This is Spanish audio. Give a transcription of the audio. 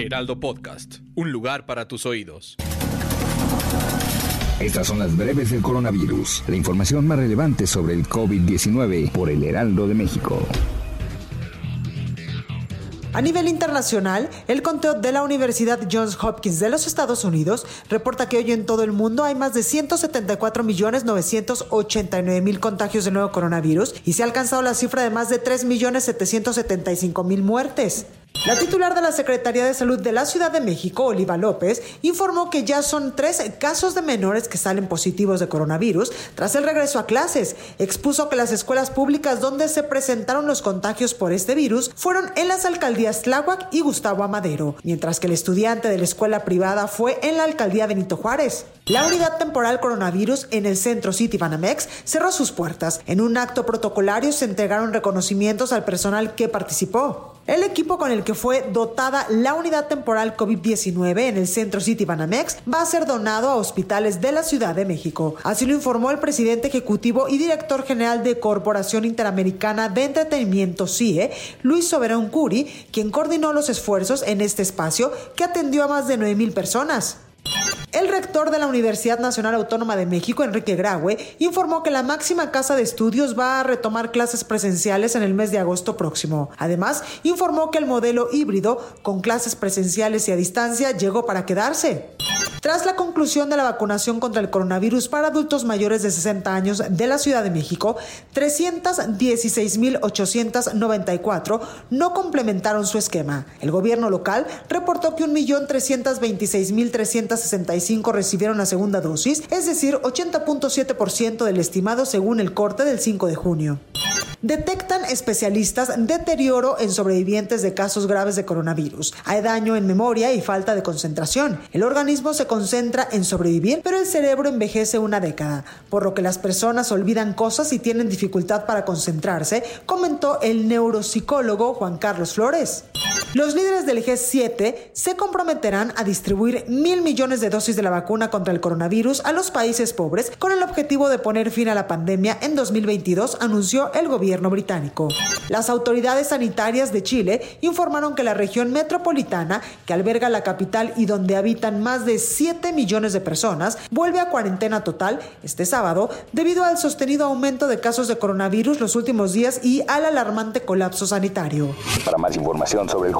Heraldo Podcast, un lugar para tus oídos. Estas son las breves del coronavirus, la información más relevante sobre el COVID-19 por el Heraldo de México. A nivel internacional, el conteo de la Universidad Johns Hopkins de los Estados Unidos reporta que hoy en todo el mundo hay más de 174.989.000 contagios de nuevo coronavirus y se ha alcanzado la cifra de más de 3.775.000 muertes. La titular de la Secretaría de Salud de la Ciudad de México, Oliva López, informó que ya son tres casos de menores que salen positivos de coronavirus tras el regreso a clases. Expuso que las escuelas públicas donde se presentaron los contagios por este virus fueron en las alcaldías Tláhuac y Gustavo Amadero, mientras que el estudiante de la escuela privada fue en la alcaldía Benito Juárez. La unidad temporal coronavirus en el centro City Banamex cerró sus puertas. En un acto protocolario se entregaron reconocimientos al personal que participó. El equipo con el que fue dotada la unidad temporal COVID-19 en el centro City Banamex va a ser donado a hospitales de la Ciudad de México. Así lo informó el presidente ejecutivo y director general de Corporación Interamericana de Entretenimiento CIE, Luis Soberón Curi, quien coordinó los esfuerzos en este espacio que atendió a más de 9 mil personas. El rector de la Universidad Nacional Autónoma de México, Enrique Graue, informó que la máxima casa de estudios va a retomar clases presenciales en el mes de agosto próximo. Además, informó que el modelo híbrido, con clases presenciales y a distancia, llegó para quedarse. Tras la conclusión de la vacunación contra el coronavirus para adultos mayores de 60 años de la Ciudad de México, 316.894 no complementaron su esquema. El gobierno local reportó que 1.326.365 recibieron la segunda dosis, es decir, 80.7% del estimado según el corte del 5 de junio. Detectan especialistas deterioro en sobrevivientes de casos graves de coronavirus. Hay daño en memoria y falta de concentración. El organismo se concentra en sobrevivir, pero el cerebro envejece una década, por lo que las personas olvidan cosas y tienen dificultad para concentrarse, comentó el neuropsicólogo Juan Carlos Flores. Los líderes del G7 se comprometerán a distribuir mil millones de dosis de la vacuna contra el coronavirus a los países pobres con el objetivo de poner fin a la pandemia en 2022, anunció el gobierno británico. Las autoridades sanitarias de Chile informaron que la región metropolitana, que alberga la capital y donde habitan más de 7 millones de personas, vuelve a cuarentena total este sábado debido al sostenido aumento de casos de coronavirus los últimos días y al alarmante colapso sanitario. Para más información sobre el